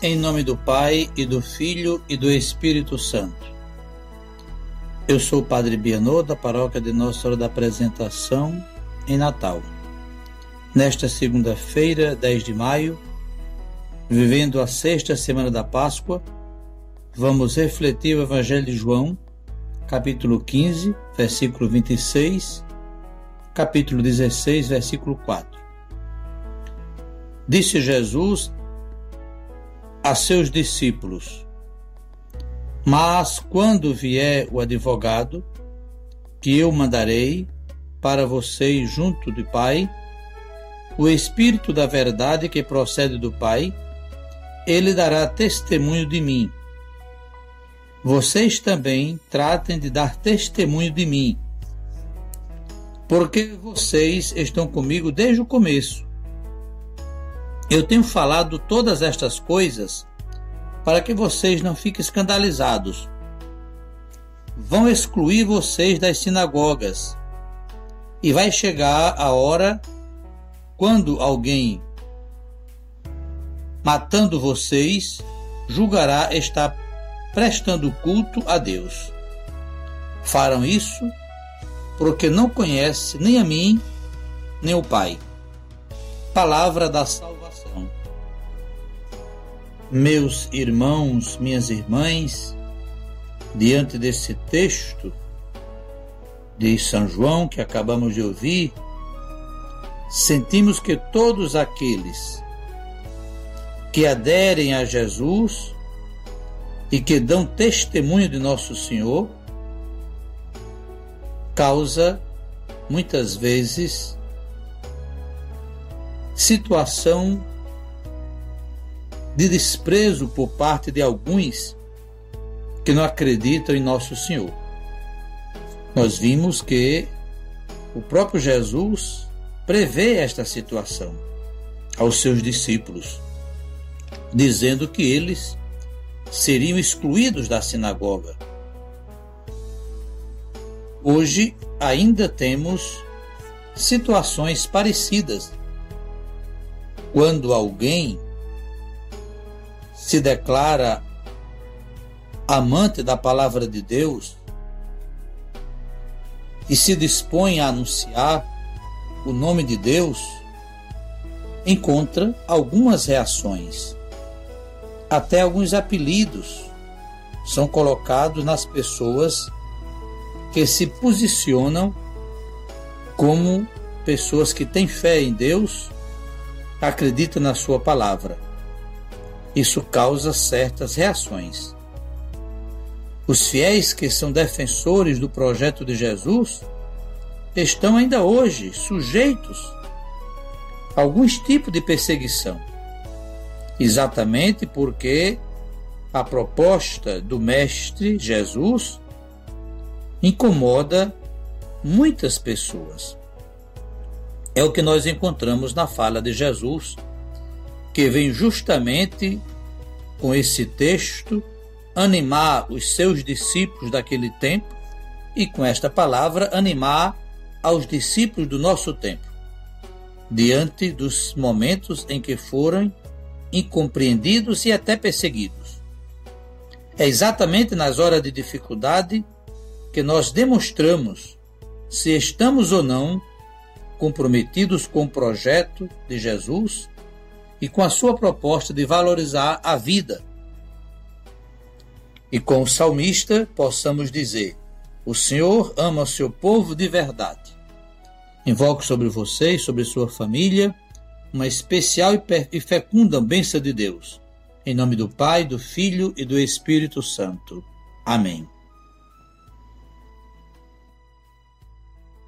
Em nome do Pai e do Filho e do Espírito Santo. Eu sou o Padre Bianô, da paróquia de Nossa Senhora da Apresentação, em Natal. Nesta segunda-feira, 10 de maio, vivendo a sexta semana da Páscoa, vamos refletir o Evangelho de João, capítulo 15, versículo 26, capítulo 16, versículo 4. Disse Jesus a seus discípulos: Mas quando vier o advogado, que eu mandarei para vocês junto do Pai, o Espírito da Verdade que procede do Pai, ele dará testemunho de mim. Vocês também tratem de dar testemunho de mim, porque vocês estão comigo desde o começo. Eu tenho falado todas estas coisas para que vocês não fiquem escandalizados. Vão excluir vocês das sinagogas. E vai chegar a hora quando alguém matando vocês julgará estar prestando culto a Deus. Farão isso porque não conhece nem a mim, nem o Pai. Palavra da salvação meus irmãos, minhas irmãs, diante desse texto de São João que acabamos de ouvir, sentimos que todos aqueles que aderem a Jesus e que dão testemunho de Nosso Senhor causa muitas vezes situação de desprezo por parte de alguns que não acreditam em Nosso Senhor. Nós vimos que o próprio Jesus prevê esta situação aos seus discípulos, dizendo que eles seriam excluídos da sinagoga. Hoje ainda temos situações parecidas. Quando alguém se declara amante da palavra de Deus e se dispõe a anunciar o nome de Deus, encontra algumas reações. Até alguns apelidos são colocados nas pessoas que se posicionam como pessoas que têm fé em Deus, acreditam na Sua palavra. Isso causa certas reações. Os fiéis que são defensores do projeto de Jesus estão ainda hoje sujeitos a alguns tipos de perseguição, exatamente porque a proposta do Mestre Jesus incomoda muitas pessoas. É o que nós encontramos na fala de Jesus que vem justamente com esse texto animar os seus discípulos daquele tempo e com esta palavra animar aos discípulos do nosso tempo, diante dos momentos em que foram incompreendidos e até perseguidos. É exatamente nas horas de dificuldade que nós demonstramos se estamos ou não comprometidos com o projeto de Jesus e com a sua proposta de valorizar a vida. E com o salmista possamos dizer: O Senhor ama o seu povo de verdade. Invoco sobre você e sobre sua família uma especial e fecunda bênção de Deus. Em nome do Pai, do Filho e do Espírito Santo. Amém.